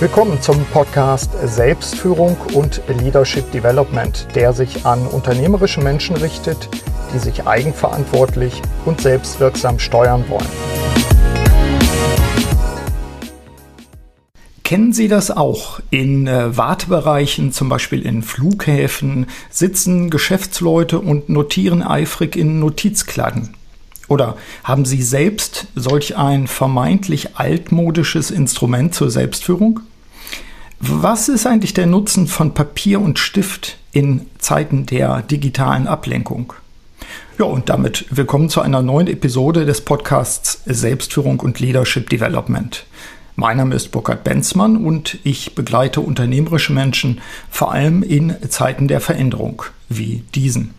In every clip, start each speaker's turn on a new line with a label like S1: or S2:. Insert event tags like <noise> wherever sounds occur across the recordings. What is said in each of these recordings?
S1: Willkommen zum Podcast Selbstführung und Leadership Development, der sich an unternehmerische Menschen richtet, die sich eigenverantwortlich und selbstwirksam steuern wollen. Kennen Sie das auch? In äh, Wartebereichen, zum Beispiel in Flughäfen, sitzen Geschäftsleute und notieren eifrig in Notizkladden. Oder haben Sie selbst solch ein vermeintlich altmodisches Instrument zur Selbstführung? Was ist eigentlich der Nutzen von Papier und Stift in Zeiten der digitalen Ablenkung? Ja, und damit willkommen zu einer neuen Episode des Podcasts Selbstführung und Leadership Development. Mein Name ist Burkhard Benzmann und ich begleite unternehmerische Menschen vor allem in Zeiten der Veränderung wie diesen.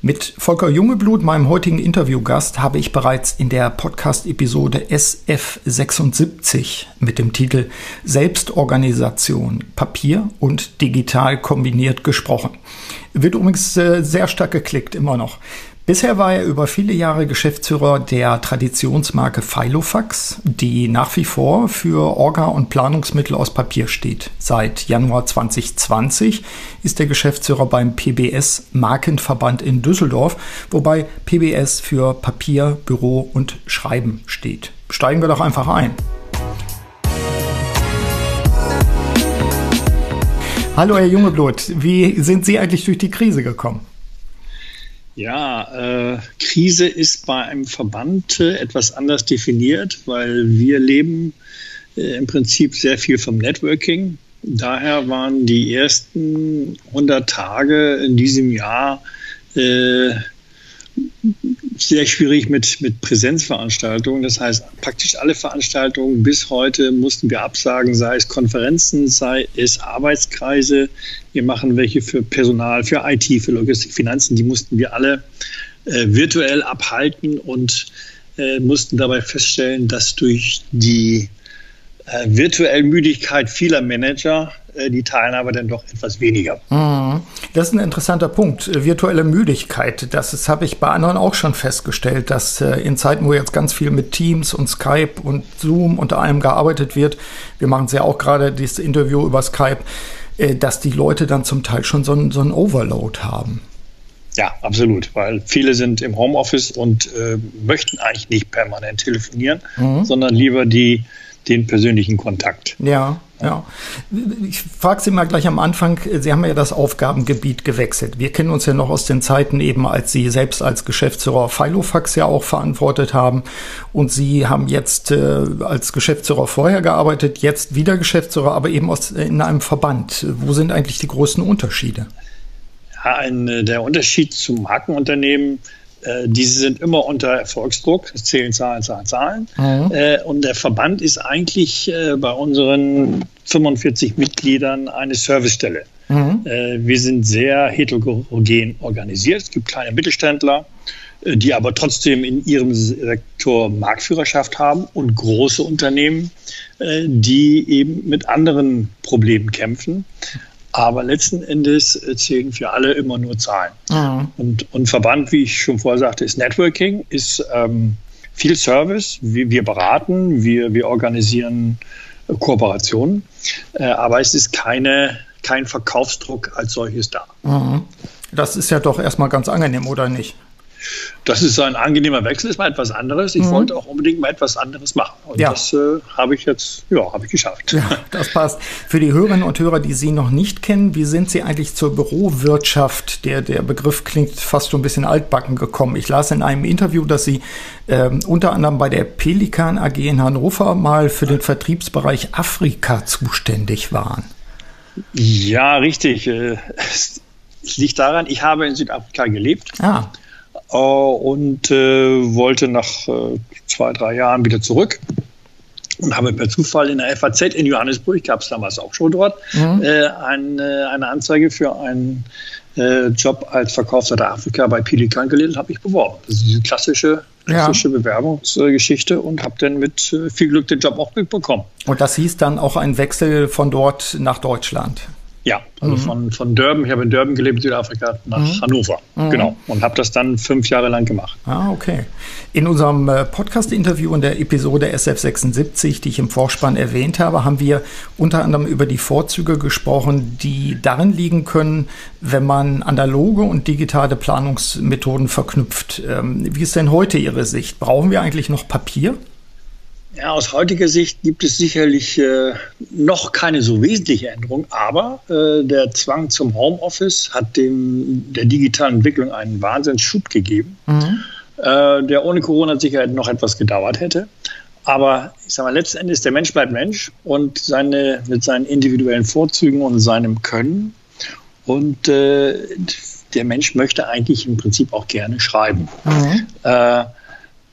S1: Mit Volker Jungeblut, meinem heutigen Interviewgast, habe ich bereits in der Podcast-Episode SF76 mit dem Titel Selbstorganisation Papier und digital kombiniert gesprochen. Wird übrigens äh, sehr stark geklickt, immer noch. Bisher war er über viele Jahre Geschäftsführer der Traditionsmarke Filofax, die nach wie vor für Orga- und Planungsmittel aus Papier steht. Seit Januar 2020 ist der Geschäftsführer beim PBS Markenverband in Düsseldorf, wobei PBS für Papier, Büro und Schreiben steht. Steigen wir doch einfach ein. Hallo Herr Jungeblut, wie sind Sie eigentlich durch die Krise gekommen?
S2: Ja, äh, Krise ist bei einem Verband äh, etwas anders definiert, weil wir leben äh, im Prinzip sehr viel vom Networking. Daher waren die ersten 100 Tage in diesem Jahr äh, sehr schwierig mit, mit Präsenzveranstaltungen. Das heißt, praktisch alle Veranstaltungen bis heute mussten wir absagen, sei es Konferenzen, sei es Arbeitskreise. Wir machen welche für Personal, für IT, für Logistik, Finanzen. Die mussten wir alle äh, virtuell abhalten und äh, mussten dabei feststellen, dass durch die äh, virtuelle Müdigkeit vieler Manager die Teilnahme dann doch etwas weniger.
S1: Mhm. Das ist ein interessanter Punkt. Äh, virtuelle Müdigkeit. Das, das habe ich bei anderen auch schon festgestellt, dass äh, in Zeiten, wo jetzt ganz viel mit Teams und Skype und Zoom unter allem gearbeitet wird, wir machen es ja auch gerade dieses Interview über Skype, dass die Leute dann zum Teil schon so einen, so einen Overload haben.
S2: Ja, absolut, weil viele sind im Homeoffice und äh, möchten eigentlich nicht permanent telefonieren, mhm. sondern lieber die den persönlichen Kontakt.
S1: Ja, ja. Ich frage Sie mal gleich am Anfang, Sie haben ja das Aufgabengebiet gewechselt. Wir kennen uns ja noch aus den Zeiten eben, als Sie selbst als Geschäftsführer Filofax ja auch verantwortet haben. Und Sie haben jetzt äh, als Geschäftsführer vorher gearbeitet, jetzt wieder Geschäftsführer, aber eben aus, in einem Verband. Wo sind eigentlich die größten Unterschiede?
S2: Ja, ein, äh, der Unterschied zum Markenunternehmen diese sind immer unter Erfolgsdruck, es zählen Zahlen, Zahlen, Zahlen. Mhm. Äh, und der Verband ist eigentlich äh, bei unseren 45 Mitgliedern eine Servicestelle. Mhm. wir sind sehr heterogen organisiert. Es gibt kleine Mittelständler, die aber trotzdem in ihrem Sektor Marktführerschaft haben und große Unternehmen, die eben mit anderen Problemen kämpfen. Aber letzten Endes zählen für alle immer nur Zahlen. Mhm. Und, und Verband, wie ich schon vorher sagte, ist Networking, ist ähm, viel Service. Wir, wir beraten, wir, wir organisieren äh, Kooperationen. Äh, aber es ist keine, kein Verkaufsdruck als solches da.
S1: Mhm. Das ist ja doch erstmal ganz angenehm, oder nicht?
S2: Das ist ein angenehmer Wechsel, ist mal etwas anderes. Ich mhm. wollte auch unbedingt mal etwas anderes machen. Und ja. das äh, habe ich jetzt, ja, habe ich geschafft.
S1: Ja, das passt. Für die Hörerinnen und Hörer, die Sie noch nicht kennen, wie sind Sie eigentlich zur Bürowirtschaft? Der, der Begriff klingt fast schon ein bisschen altbacken gekommen. Ich las in einem Interview, dass Sie ähm, unter anderem bei der Pelikan AG in Hannover mal für den Vertriebsbereich Afrika zuständig waren.
S2: Ja, richtig. Äh, es liegt daran, ich habe in Südafrika gelebt. Ah und äh, wollte nach äh, zwei, drei Jahren wieder zurück und habe per Zufall in der FAZ in Johannesburg, gab es damals auch schon dort, mhm. äh, ein, äh, eine Anzeige für einen äh, Job als Verkaufsleiter Afrika bei Pelikan gelesen, habe ich beworben. Das ist diese klassische, klassische ja. Bewerbungsgeschichte und habe dann mit viel Glück den Job auch bekommen.
S1: Und das hieß dann auch ein Wechsel von dort nach Deutschland?
S2: Ja, also mhm. von, von Durban, ich habe in Durban gelebt, Südafrika, nach mhm. Hannover. Mhm. Genau. Und habe das dann fünf Jahre lang gemacht.
S1: Ah, okay. In unserem äh, Podcast-Interview in der Episode SF76, die ich im Vorspann erwähnt habe, haben wir unter anderem über die Vorzüge gesprochen, die darin liegen können, wenn man analoge und digitale Planungsmethoden verknüpft. Ähm, wie ist denn heute Ihre Sicht? Brauchen wir eigentlich noch Papier?
S2: Ja, aus heutiger Sicht gibt es sicherlich äh, noch keine so wesentliche Änderung, aber äh, der Zwang zum Homeoffice hat dem, der digitalen Entwicklung einen Wahnsinnsschub gegeben, mhm. äh, der ohne Corona-Sicherheit noch etwas gedauert hätte. Aber ich sage mal, letzten Endes, der Mensch bleibt Mensch und seine, mit seinen individuellen Vorzügen und seinem Können. Und äh, der Mensch möchte eigentlich im Prinzip auch gerne schreiben. Mhm.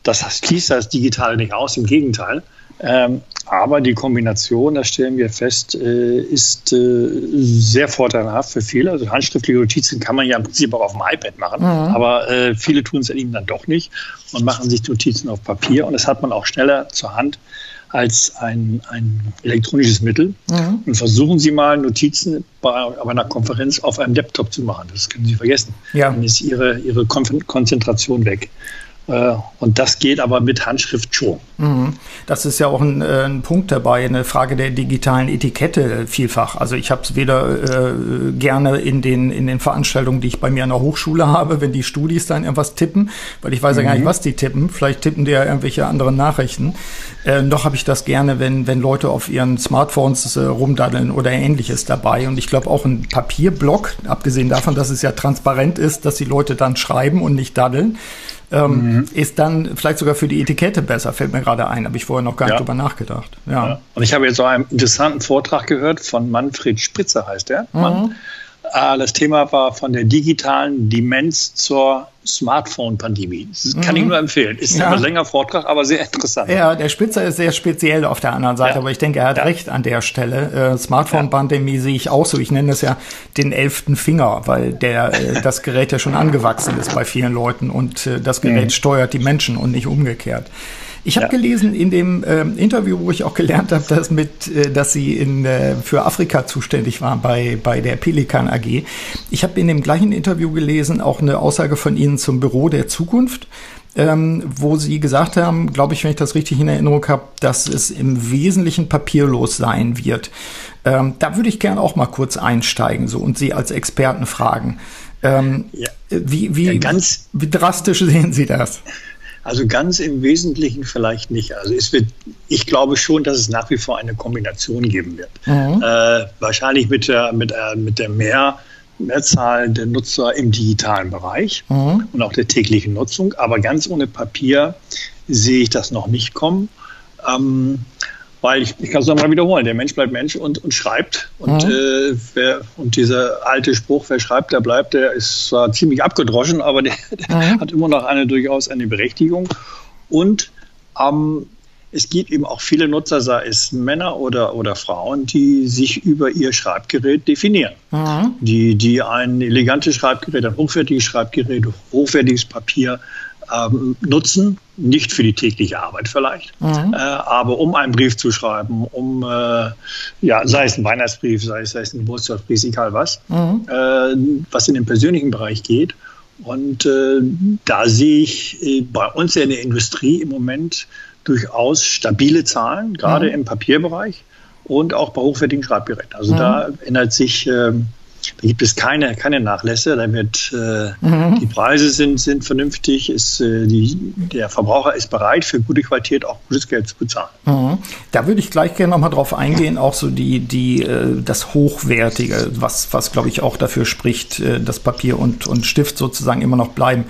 S2: Das schließt das Digitale nicht aus, im Gegenteil. Ähm, aber die Kombination, das stellen wir fest, äh, ist äh, sehr vorteilhaft für viele. Also handschriftliche Notizen kann man ja im Prinzip auch auf dem iPad machen, mhm. aber äh, viele tun es eben dann doch nicht und machen sich Notizen auf Papier. Und das hat man auch schneller zur Hand als ein, ein elektronisches Mittel. Mhm. Und versuchen Sie mal Notizen bei, bei, einer Konferenz auf einem Laptop zu machen. Das können Sie vergessen. Ja. Dann ist Ihre, Ihre Konzentration weg. Äh, und das geht aber mit Handschrift schon.
S1: Mhm. Das ist ja auch ein, äh, ein, Punkt dabei, eine Frage der digitalen Etikette vielfach. Also ich habe es weder äh, gerne in den, in den Veranstaltungen, die ich bei mir an der Hochschule habe, wenn die Studis dann irgendwas tippen, weil ich weiß mhm. ja gar nicht, mhm. was die tippen. Vielleicht tippen die ja irgendwelche anderen Nachrichten. Äh, noch habe ich das gerne, wenn, wenn Leute auf ihren Smartphones äh, rumdaddeln oder ähnliches dabei. Und ich glaube auch ein Papierblock, abgesehen davon, dass es ja transparent ist, dass die Leute dann schreiben und nicht daddeln, ähm, mhm. ist dann vielleicht sogar für die Etikette besser, fällt mir gerade ein. Habe ich vorher noch gar nicht drüber nachgedacht. Ja. ja.
S2: Und ich habe jetzt auch einen interessanten Vortrag gehört von Manfred Spritzer, heißt der. Mhm. Mann. Äh, das Thema war von der digitalen Demenz zur Smartphone-Pandemie. Kann mhm. ich nur empfehlen. Ist ja. ein länger Vortrag, aber sehr interessant.
S1: Ja, der Spitzer ist sehr speziell auf der anderen Seite, ja. aber ich denke, er hat ja. recht an der Stelle. Äh, Smartphone-Pandemie sehe ich auch so. Ich nenne es ja den elften Finger, weil der, äh, das Gerät ja schon angewachsen ist bei vielen Leuten und äh, das Gerät mhm. steuert die Menschen und nicht umgekehrt. Ich habe ja. gelesen in dem ähm, Interview, wo ich auch gelernt habe, dass mit, äh, dass Sie in, äh, für Afrika zuständig waren bei bei der Pelikan AG. Ich habe in dem gleichen Interview gelesen auch eine Aussage von Ihnen zum Büro der Zukunft. Ähm, wo sie gesagt haben, glaube ich, wenn ich das richtig in Erinnerung habe, dass es im Wesentlichen papierlos sein wird. Ähm, da würde ich gerne auch mal kurz einsteigen so und Sie als Experten fragen. Ähm, ja. Wie, wie, ja, ganz, wie drastisch sehen Sie das?
S2: Also ganz im Wesentlichen vielleicht nicht. Also es wird, ich glaube schon, dass es nach wie vor eine Kombination geben wird. Mhm. Äh, wahrscheinlich mit der, mit, äh, mit der mehr, Mehrzahl der Nutzer im digitalen Bereich mhm. und auch der täglichen Nutzung. Aber ganz ohne Papier sehe ich das noch nicht kommen. Ähm, weil ich, ich kann es nochmal wiederholen, der Mensch bleibt Mensch und, und schreibt. Und, mhm. äh, wer, und dieser alte Spruch, wer schreibt, der bleibt, der ist zwar ziemlich abgedroschen, aber der, <laughs> der mhm. hat immer noch eine durchaus eine Berechtigung. Und ähm, es gibt eben auch viele Nutzer, sei es Männer oder, oder Frauen, die sich über ihr Schreibgerät definieren. Mhm. Die, die ein elegantes Schreibgerät, ein hochwertiges Schreibgerät, hochwertiges Papier ähm, nutzen, nicht für die tägliche Arbeit vielleicht, mhm. äh, aber um einen Brief zu schreiben, um, äh, ja, sei es ein Weihnachtsbrief, sei es, sei es ein Geburtstagsbrief, egal was, mhm. äh, was in den persönlichen Bereich geht. Und äh, da sehe ich äh, bei uns in der Industrie im Moment durchaus stabile Zahlen, gerade mhm. im Papierbereich und auch bei hochwertigen Schreibgeräten. Also da mhm. ändert sich ähm, da gibt es keine, keine Nachlässe. Da wird, äh, mhm. Die Preise sind, sind vernünftig. Ist, äh, die, der Verbraucher ist bereit, für gute Qualität auch gutes Geld zu bezahlen.
S1: Mhm. Da würde ich gleich gerne nochmal drauf eingehen, auch so die, die, äh, das Hochwertige, was, was glaube ich auch dafür spricht, äh, dass Papier und, und Stift sozusagen immer noch bleiben.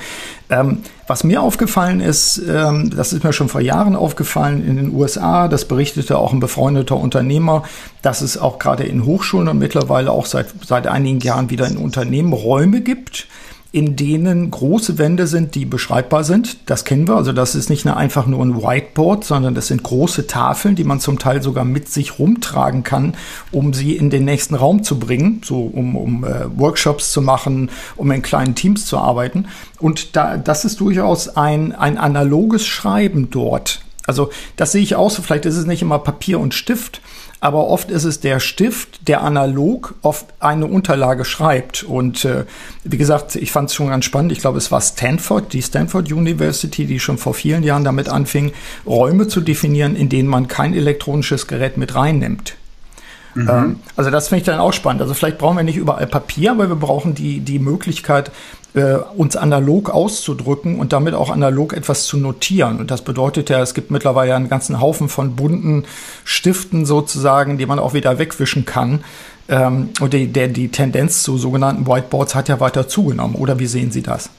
S1: Ähm, was mir aufgefallen ist, ähm, das ist mir schon vor Jahren aufgefallen in den USA, das berichtete auch ein befreundeter Unternehmer, dass es auch gerade in Hochschulen und mittlerweile auch seit, seit einigen Jahren wieder in Unternehmen Räume gibt, in denen große Wände sind, die beschreibbar sind. Das kennen wir. Also das ist nicht einfach nur ein Whiteboard, sondern das sind große Tafeln, die man zum Teil sogar mit sich rumtragen kann, um sie in den nächsten Raum zu bringen, so um, um äh, Workshops zu machen, um in kleinen Teams zu arbeiten. Und da, das ist durchaus ein, ein analoges Schreiben dort Also das sehe ich auch so. Vielleicht ist es nicht immer Papier und Stift, aber oft ist es der Stift, der analog auf eine Unterlage schreibt. Und äh, wie gesagt, ich fand es schon ganz spannend. Ich glaube, es war Stanford, die Stanford University, die schon vor vielen Jahren damit anfing, Räume zu definieren, in denen man kein elektronisches Gerät mit reinnimmt. Mhm. Ähm, also das finde ich dann auch spannend. Also vielleicht brauchen wir nicht überall Papier, aber wir brauchen die, die Möglichkeit, äh, uns analog auszudrücken und damit auch analog etwas zu notieren. Und das bedeutet ja, es gibt mittlerweile einen ganzen Haufen von bunten Stiften sozusagen, die man auch wieder wegwischen kann. Ähm, und die, der, die Tendenz zu sogenannten Whiteboards hat ja weiter zugenommen. Oder wie sehen Sie das?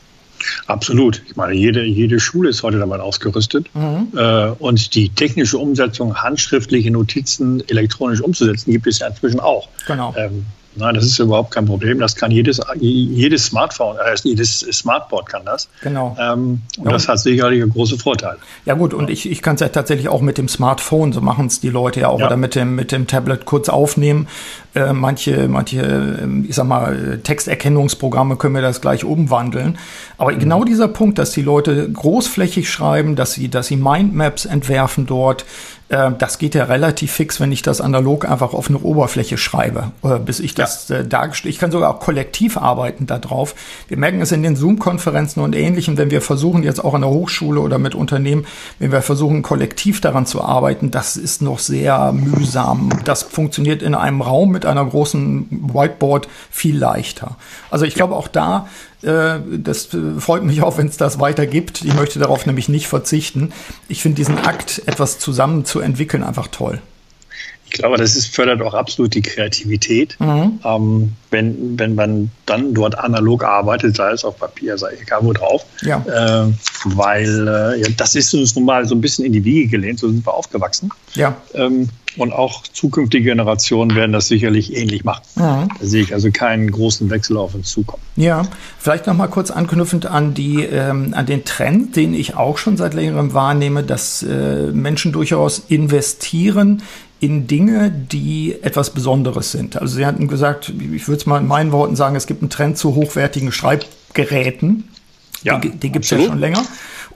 S2: Absolut. Ich meine, jede, jede Schule ist heute damit ausgerüstet. Mhm. Äh, und die technische Umsetzung, handschriftliche Notizen elektronisch umzusetzen, gibt es ja inzwischen auch. Genau. Ähm, Nein, das ist überhaupt kein Problem. Das kann jedes, jedes Smartphone, äh, jedes Smartboard kann das. Genau. Ähm, und ja. das hat sicherlich einen großen Vorteil.
S1: Ja gut, und ich, ich kann es ja tatsächlich auch mit dem Smartphone, so machen es die Leute ja auch, ja. oder mit dem, mit dem Tablet kurz aufnehmen. Äh, manche, manche, ähm, ich sag mal, Texterkennungsprogramme können wir das gleich umwandeln. Aber mhm. genau dieser Punkt, dass die Leute großflächig schreiben, dass sie, dass sie Mindmaps entwerfen dort, äh, das geht ja relativ fix, wenn ich das analog einfach auf eine Oberfläche schreibe, äh, bis ich das ja. äh, dargestellt. Ich kann sogar auch kollektiv arbeiten darauf. Wir merken es in den Zoom-Konferenzen und Ähnlichem, wenn wir versuchen jetzt auch an der Hochschule oder mit Unternehmen, wenn wir versuchen kollektiv daran zu arbeiten, das ist noch sehr mühsam. Das funktioniert in einem Raum mit einer großen Whiteboard viel leichter. Also ich glaube auch da das freut mich auch, wenn es das weiter gibt. Ich möchte darauf nämlich nicht verzichten. Ich finde diesen Akt, etwas zusammen zu entwickeln, einfach toll.
S2: Ich glaube, das ist, fördert auch absolut die Kreativität. Mhm. Ähm, wenn, wenn man dann dort analog arbeitet, sei es auf Papier, sei egal wo drauf. Ja. Äh, weil äh, ja, das ist uns nun mal so ein bisschen in die Wiege gelehnt, so sind wir aufgewachsen. Ja. Ähm, und auch zukünftige Generationen werden das sicherlich ähnlich machen. Mhm. Da sehe ich also keinen großen Wechsel auf uns zukommen.
S1: Ja, vielleicht noch mal kurz anknüpfend an, die, ähm, an den Trend, den ich auch schon seit längerem wahrnehme, dass äh, Menschen durchaus investieren in Dinge, die etwas Besonderes sind. Also Sie hatten gesagt, ich würde es mal in meinen Worten sagen, es gibt einen Trend zu hochwertigen Schreibgeräten. Ja, die, die gibt es ja schon länger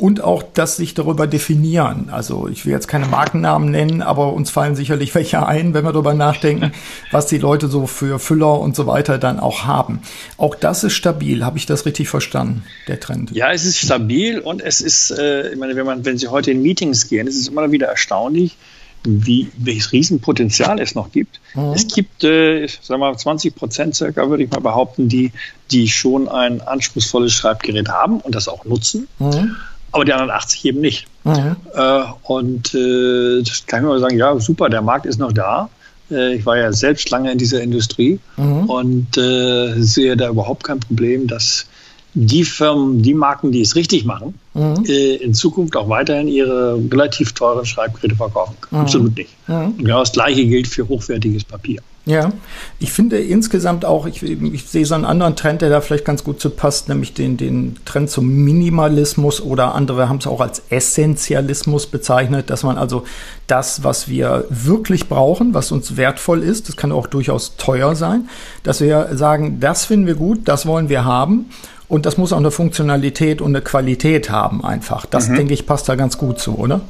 S1: und auch das sich darüber definieren. Also ich will jetzt keine Markennamen nennen, aber uns fallen sicherlich welche ein, wenn wir darüber nachdenken, <laughs> was die Leute so für Füller und so weiter dann auch haben. Auch das ist stabil. Habe ich das richtig verstanden, der Trend?
S2: Ja, es ist stabil und es ist, äh, ich meine, wenn man, wenn Sie heute in Meetings gehen, es ist immer wieder erstaunlich, wie, welches Riesenpotenzial es noch gibt. Mhm. Es gibt, äh, sagen wir mal, 20 Prozent circa, würde ich mal behaupten, die, die schon ein anspruchsvolles Schreibgerät haben und das auch nutzen. Mhm aber die anderen 80 eben nicht. Mhm. Äh, und äh, das kann ich mal sagen, ja, super, der Markt ist noch da. Äh, ich war ja selbst lange in dieser Industrie mhm. und äh, sehe da überhaupt kein Problem, dass die Firmen, die Marken, die es richtig machen, mhm. In Zukunft auch weiterhin ihre relativ teuren Schreibgeräte verkaufen können. Mhm. Absolut nicht. Mhm. Und genau das Gleiche gilt für hochwertiges Papier.
S1: Ja, ich finde insgesamt auch, ich, ich, sehe so einen anderen Trend, der da vielleicht ganz gut zu passt, nämlich den, den Trend zum Minimalismus oder andere haben es auch als Essentialismus bezeichnet, dass man also das, was wir wirklich brauchen, was uns wertvoll ist, das kann auch durchaus teuer sein, dass wir sagen, das finden wir gut, das wollen wir haben und das muss auch eine Funktionalität und eine Qualität haben einfach. Das, mhm. denke ich, passt da ganz gut zu, oder?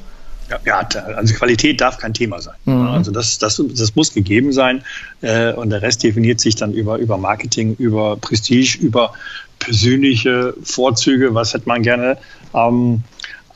S2: Ja, also Qualität darf kein Thema sein. Mhm. Also das, das, das muss gegeben sein äh, und der Rest definiert sich dann über, über Marketing, über Prestige, über persönliche Vorzüge, was hätte man gerne. Ähm,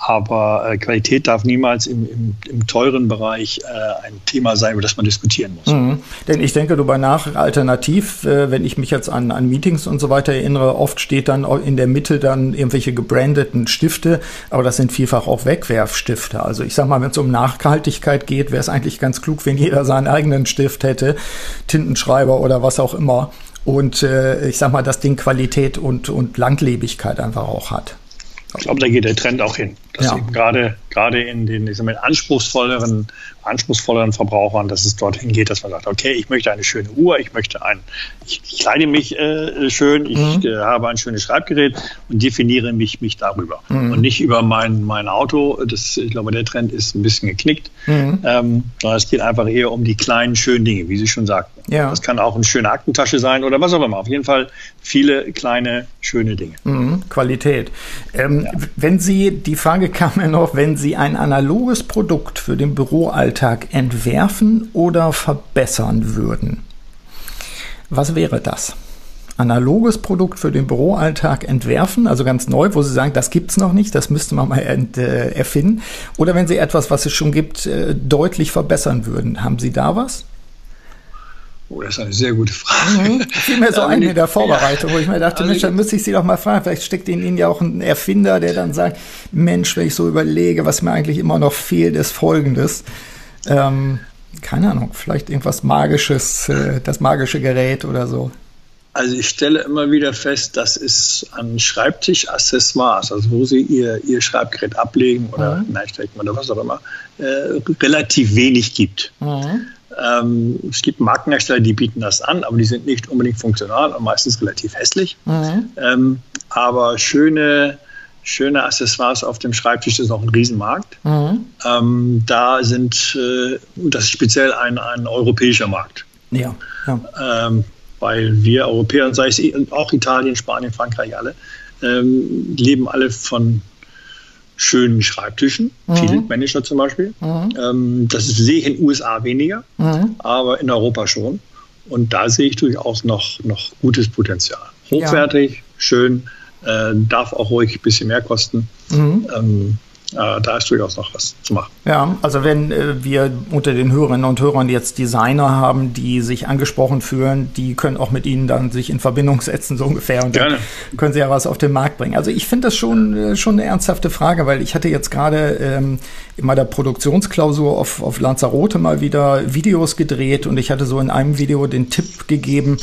S2: aber äh, Qualität darf niemals im, im, im teuren Bereich äh, ein Thema sein, über das man diskutieren muss. Mhm.
S1: Denn ich denke darüber nach, alternativ, äh, wenn ich mich jetzt an, an Meetings und so weiter erinnere, oft steht dann in der Mitte dann irgendwelche gebrandeten Stifte, aber das sind vielfach auch Wegwerfstifte. Also ich sag mal, wenn es um Nachhaltigkeit geht, wäre es eigentlich ganz klug, wenn jeder seinen eigenen Stift hätte, Tintenschreiber oder was auch immer. Und äh, ich sag mal, das Ding Qualität und, und Langlebigkeit einfach auch hat.
S2: Ich glaube, da geht der Trend auch hin. Dass ja. gerade, gerade in den ich sag mal, anspruchsvolleren, anspruchsvolleren Verbrauchern, dass es dorthin geht, dass man sagt, okay, ich möchte eine schöne Uhr, ich möchte ein, ich, ich kleide mich äh, schön, ich mhm. äh, habe ein schönes Schreibgerät und definiere mich, mich darüber. Mhm. Und nicht über mein, mein Auto. Das, ich glaube, der Trend ist ein bisschen geknickt. Mhm. Ähm, sondern es geht einfach eher um die kleinen, schönen Dinge, wie Sie schon sagten. Ja. Das kann auch eine schöne Aktentasche sein oder was auch immer. Auf jeden Fall viele kleine, schöne Dinge.
S1: Mhm, Qualität. Ähm, ja. Wenn Sie, die Frage kam ja noch, wenn Sie ein analoges Produkt für den Büroalltag entwerfen oder verbessern würden, was wäre das? analoges Produkt für den Büroalltag entwerfen, also ganz neu, wo Sie sagen, das gibt's noch nicht, das müsste man mal ent, äh, erfinden. Oder wenn Sie etwas, was es schon gibt, äh, deutlich verbessern würden. Haben Sie da was?
S2: Oh, das ist eine sehr gute Frage. Mhm.
S1: Fiel mir so ein in der Vorbereitung, wo ich mir dachte, also Mensch, dann müsste ich Sie doch mal fragen. Vielleicht steckt in Ihnen ja auch ein Erfinder, der dann sagt, Mensch, wenn ich so überlege, was mir eigentlich immer noch fehlt, ist Folgendes. Ähm, keine Ahnung, vielleicht irgendwas Magisches, äh, das magische Gerät oder so.
S2: Also ich stelle immer wieder fest, dass es an Schreibtischaccessoires, also wo Sie Ihr, Ihr Schreibgerät ablegen oder mhm. hineinstecken oder was auch immer, äh, relativ wenig gibt. Mhm. Ähm, es gibt Markenhersteller, die bieten das an, aber die sind nicht unbedingt funktional und meistens relativ hässlich. Mhm. Ähm, aber schöne, schöne Accessoires auf dem Schreibtisch ist auch ein Riesenmarkt. Mhm. Ähm, da sind, äh, das ist speziell ein, ein europäischer Markt.
S1: Ja.
S2: ja. Ähm, weil wir Europäer, sei es auch Italien, Spanien, Frankreich, alle, ähm, leben alle von schönen Schreibtischen, mhm. viele Manager zum Beispiel. Mhm. Ähm, das sehe ich in den USA weniger, mhm. aber in Europa schon. Und da sehe ich durchaus noch, noch gutes Potenzial. Hochwertig, ja. schön, äh, darf auch ruhig ein bisschen mehr kosten. Mhm. Ähm, äh, da ist durchaus noch was zu machen.
S1: Ja, also wenn äh, wir unter den Hörerinnen und Hörern jetzt Designer haben, die sich angesprochen fühlen, die können auch mit Ihnen dann sich in Verbindung setzen, so ungefähr. Und Gerne. können Sie ja was auf den Markt bringen. Also ich finde das schon, äh, schon eine ernsthafte Frage, weil ich hatte jetzt gerade ähm, in meiner Produktionsklausur auf, auf Lanzarote mal wieder Videos gedreht und ich hatte so in einem Video den Tipp gegeben,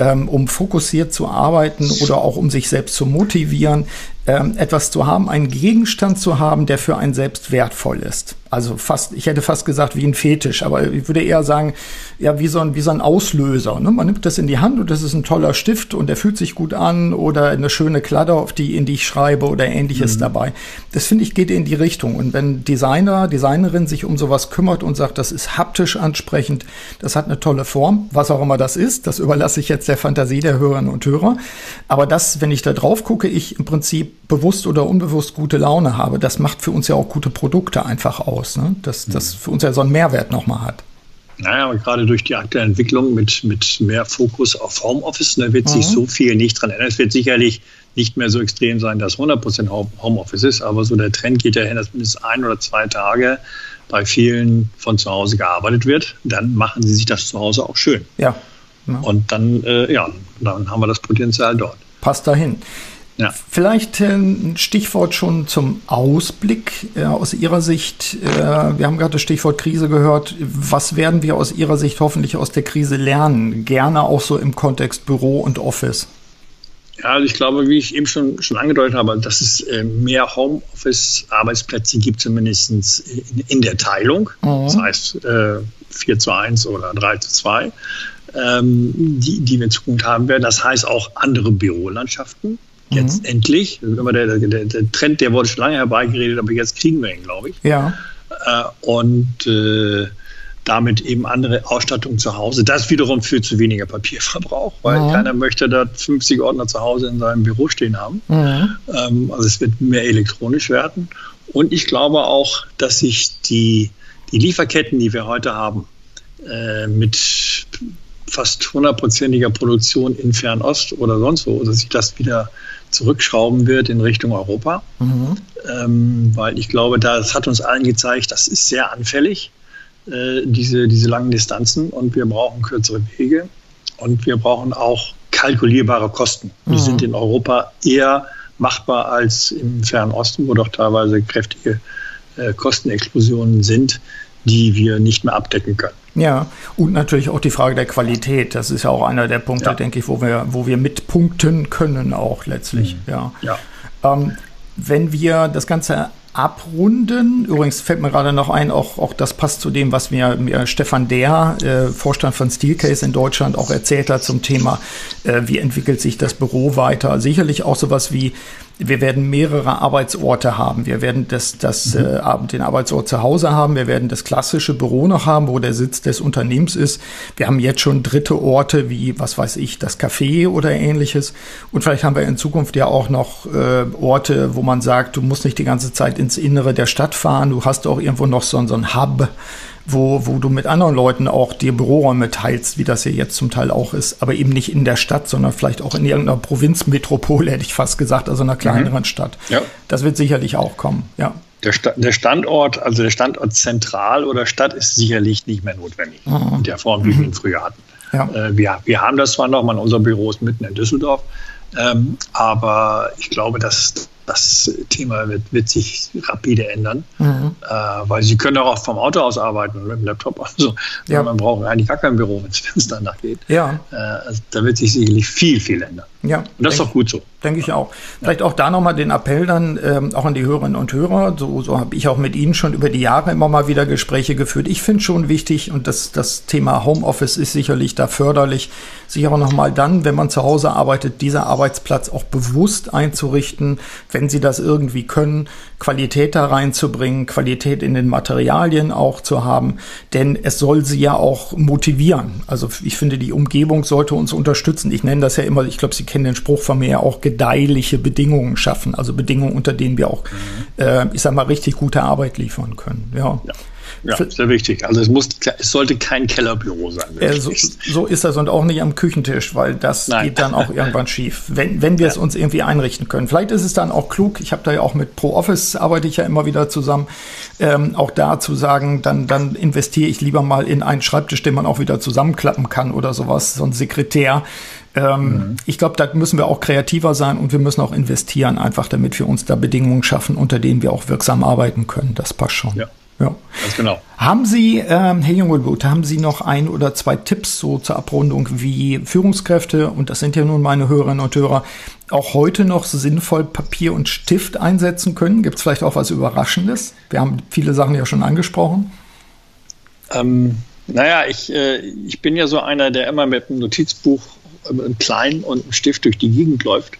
S1: ähm, um fokussiert zu arbeiten oder auch um sich selbst zu motivieren, ähm, etwas zu haben, einen Gegenstand zu haben, der für einen selbst wertvoll ist. Also fast, ich hätte fast gesagt wie ein Fetisch, aber ich würde eher sagen, ja, wie so ein, wie so ein Auslöser. Ne? Man nimmt das in die Hand und das ist ein toller Stift und der fühlt sich gut an oder eine schöne Kladder, auf die, in die ich schreibe oder ähnliches mhm. dabei. Das finde ich geht in die Richtung. Und wenn Designer, Designerin sich um sowas kümmert und sagt, das ist haptisch ansprechend, das hat eine tolle Form, was auch immer das ist, das überlasse ich jetzt der Fantasie der Hörerinnen und Hörer. Aber das, wenn ich da drauf gucke, ich im Prinzip bewusst oder unbewusst gute Laune habe, das macht für uns ja auch gute Produkte einfach aus. Ne? Dass das für uns ja so einen Mehrwert nochmal hat.
S2: Naja, aber gerade durch die aktuelle Entwicklung mit, mit mehr Fokus auf Homeoffice, da wird mhm. sich so viel nicht dran ändern. Es wird sicherlich nicht mehr so extrem sein, dass 100% Homeoffice ist, aber so der Trend geht ja hin, dass mindestens ein oder zwei Tage bei vielen von zu Hause gearbeitet wird. Dann machen sie sich das zu Hause auch schön.
S1: Ja.
S2: ja. Und dann, äh, ja, dann haben wir das Potenzial dort.
S1: Passt dahin. Ja. Vielleicht äh, ein Stichwort schon zum Ausblick äh, aus Ihrer Sicht. Äh, wir haben gerade das Stichwort Krise gehört. Was werden wir aus Ihrer Sicht hoffentlich aus der Krise lernen? Gerne auch so im Kontext Büro und Office.
S2: Ja, also ich glaube, wie ich eben schon, schon angedeutet habe, dass es mehr Homeoffice-Arbeitsplätze gibt, zumindest in, in der Teilung. Mhm. Das heißt äh, 4 zu 1 oder 3 zu 2, ähm, die, die wir in Zukunft haben werden. Das heißt auch andere Bürolandschaften. Jetzt mhm. endlich. Der, der, der, Trend, der wurde schon lange herbeigeredet, aber jetzt kriegen wir ihn, glaube ich.
S1: Ja.
S2: Äh, und äh, damit eben andere Ausstattung zu Hause. Das wiederum führt zu weniger Papierverbrauch, weil mhm. keiner möchte da 50 Ordner zu Hause in seinem Büro stehen haben. Mhm. Ähm, also es wird mehr elektronisch werden. Und ich glaube auch, dass sich die, die Lieferketten, die wir heute haben, äh, mit fast hundertprozentiger Produktion in Fernost oder sonst wo, dass sich das wieder zurückschrauben wird in Richtung Europa. Mhm. Ähm, weil ich glaube, das hat uns allen gezeigt, das ist sehr anfällig, äh, diese, diese langen Distanzen und wir brauchen kürzere Wege und wir brauchen auch kalkulierbare Kosten. Die mhm. sind in Europa eher machbar als im Fernen Osten, wo doch teilweise kräftige äh, Kostenexplosionen sind, die wir nicht mehr abdecken können.
S1: Ja, und natürlich auch die Frage der Qualität. Das ist ja auch einer der Punkte, ja. denke ich, wo wir, wo wir mitpunkten können, auch letztlich. Mhm. Ja. ja. Ähm, wenn wir das Ganze abrunden. Übrigens fällt mir gerade noch ein, auch, auch das passt zu dem, was mir, mir Stefan Dehr, äh, Vorstand von Steelcase in Deutschland, auch erzählt hat zum Thema, äh, wie entwickelt sich das Büro weiter. Sicherlich auch sowas wie wir werden mehrere Arbeitsorte haben. Wir werden das, das, mhm. äh, den Arbeitsort zu Hause haben. Wir werden das klassische Büro noch haben, wo der Sitz des Unternehmens ist. Wir haben jetzt schon dritte Orte wie, was weiß ich, das Café oder ähnliches. Und vielleicht haben wir in Zukunft ja auch noch äh, Orte, wo man sagt, du musst nicht die ganze Zeit ins Innere der Stadt fahren. Du hast auch irgendwo noch so, so ein Hub wo, wo du mit anderen Leuten auch dir Büroräume teilst, wie das ja jetzt zum Teil auch ist, aber eben nicht in der Stadt, sondern vielleicht auch in irgendeiner Provinzmetropole, <laughs> hätte ich fast gesagt, also einer kleineren mhm. Stadt. Ja. Das wird sicherlich auch kommen, ja.
S2: Der, Sta der, Standort, also der Standort zentral oder Stadt ist sicherlich nicht mehr notwendig mhm. in der Form, wie wir ihn früher hatten. Ja. Äh, wir, wir haben das zwar noch, mal, unser Büro ist mitten in Düsseldorf, ähm, aber ich glaube, dass das Thema wird, wird sich rapide ändern, mhm. äh, weil sie können auch vom Auto aus arbeiten mit dem Laptop. Also ja. man braucht eigentlich gar kein Büro, wenn es danach geht. Ja. Äh, also, da wird sich sicherlich viel, viel ändern. Ja. Und das ist doch gut so.
S1: Denke ich auch. Vielleicht auch da nochmal den Appell dann ähm, auch an die Hörerinnen und Hörer. So, so habe ich auch mit Ihnen schon über die Jahre immer mal wieder Gespräche geführt. Ich finde schon wichtig und das, das Thema Homeoffice ist sicherlich da förderlich, sich aber nochmal dann, wenn man zu Hause arbeitet, dieser Arbeitsplatz auch bewusst einzurichten, wenn Sie das irgendwie können, Qualität da reinzubringen, Qualität in den Materialien auch zu haben, denn es soll Sie ja auch motivieren. Also ich finde, die Umgebung sollte uns unterstützen. Ich nenne das ja immer, ich glaube, Sie kennen den Spruch von mir ja auch gedeihliche Bedingungen schaffen, also Bedingungen, unter denen wir auch, mhm. äh, ich sag mal, richtig gute Arbeit liefern können. Ja.
S2: ja. Ja, sehr wichtig. Also es muss, es sollte kein Kellerbüro sein.
S1: Äh, so, so, ist das und auch nicht am Küchentisch, weil das Nein. geht dann auch <laughs> irgendwann schief, wenn, wenn wir ja. es uns irgendwie einrichten können. Vielleicht ist es dann auch klug, ich habe da ja auch mit Pro Office arbeite ich ja immer wieder zusammen, ähm, auch da zu sagen, dann, dann investiere ich lieber mal in einen Schreibtisch, den man auch wieder zusammenklappen kann oder sowas, so ein Sekretär. Ähm, mhm. Ich glaube, da müssen wir auch kreativer sein und wir müssen auch investieren, einfach damit wir uns da Bedingungen schaffen, unter denen wir auch wirksam arbeiten können. Das passt schon.
S2: Ja. Ja. Ganz genau.
S1: Haben Sie, ähm, Herr Jungelblut, haben Sie noch ein oder zwei Tipps so zur Abrundung, wie Führungskräfte, und das sind ja nun meine Hörerinnen und Hörer, auch heute noch sinnvoll Papier und Stift einsetzen können? Gibt es vielleicht auch was Überraschendes? Wir haben viele Sachen ja schon angesprochen.
S2: Ähm, naja, ich, äh, ich bin ja so einer, der immer mit einem Notizbuch, äh, einem kleinen und einem Stift durch die Gegend läuft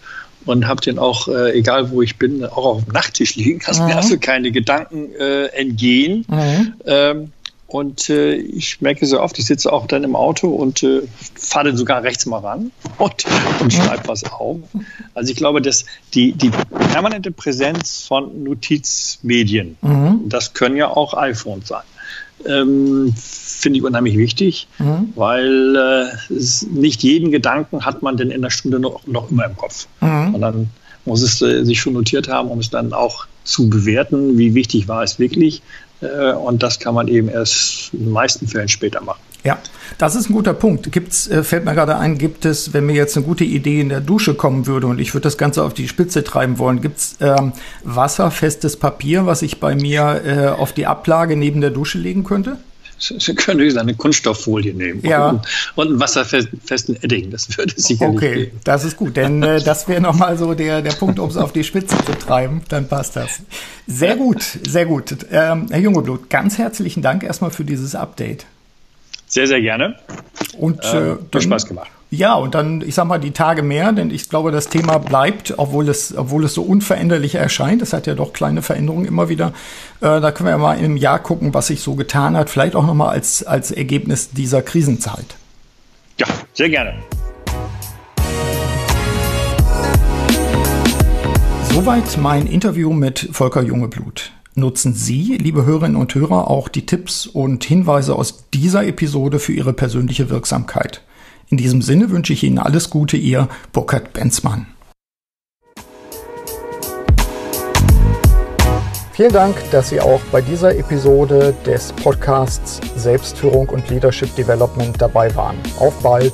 S2: und habe den auch, äh, egal wo ich bin, auch auf dem Nachttisch liegen, dass mhm. mir also keine Gedanken äh, entgehen. Mhm. Ähm, und äh, ich merke so oft, ich sitze auch dann im Auto und äh, fahre sogar rechts mal ran <laughs> und, und mhm. schreibe was auf. Also ich glaube, dass die, die permanente Präsenz von Notizmedien, mhm. das können ja auch iPhones sein, ähm, finde ich unheimlich wichtig, mhm. weil äh, nicht jeden Gedanken hat man denn in der Stunde noch, noch immer im Kopf. Mhm. Und dann muss es äh, sich schon notiert haben, um es dann auch zu bewerten, wie wichtig war es wirklich. Äh, und das kann man eben erst in den meisten Fällen später machen.
S1: Ja, das ist ein guter Punkt. Gibt's, äh, fällt mir gerade ein, gibt es, wenn mir jetzt eine gute Idee in der Dusche kommen würde und ich würde das Ganze auf die Spitze treiben wollen, gibt es ähm, wasserfestes Papier, was ich bei mir äh, auf die Ablage neben der Dusche legen könnte?
S2: Sie können natürlich eine Kunststofffolie nehmen
S1: ja.
S2: und, und einen wasserfesten Edding. Das würde sicherlich
S1: Okay, gehen. das ist gut, denn äh, das wäre nochmal so der, der Punkt, um es auf die Spitze zu treiben. Dann passt das. Sehr gut, sehr gut. Ähm, Herr Jungeblut, ganz herzlichen Dank erstmal für dieses Update.
S2: Sehr, sehr gerne.
S1: Und äh,
S2: äh, hat Spaß gemacht.
S1: Ja, und dann, ich sag mal, die Tage mehr, denn ich glaube, das Thema bleibt, obwohl es, obwohl es so unveränderlich erscheint. Es hat ja doch kleine Veränderungen immer wieder. Äh, da können wir ja mal im Jahr gucken, was sich so getan hat. Vielleicht auch nochmal als, als Ergebnis dieser Krisenzeit.
S2: Ja, sehr gerne.
S1: Soweit mein Interview mit Volker Jungeblut. Nutzen Sie, liebe Hörerinnen und Hörer, auch die Tipps und Hinweise aus dieser Episode für Ihre persönliche Wirksamkeit. In diesem Sinne wünsche ich Ihnen alles Gute, Ihr Burkhard Benzmann. Vielen Dank, dass Sie auch bei dieser Episode des Podcasts Selbstführung und Leadership Development dabei waren. Auf bald!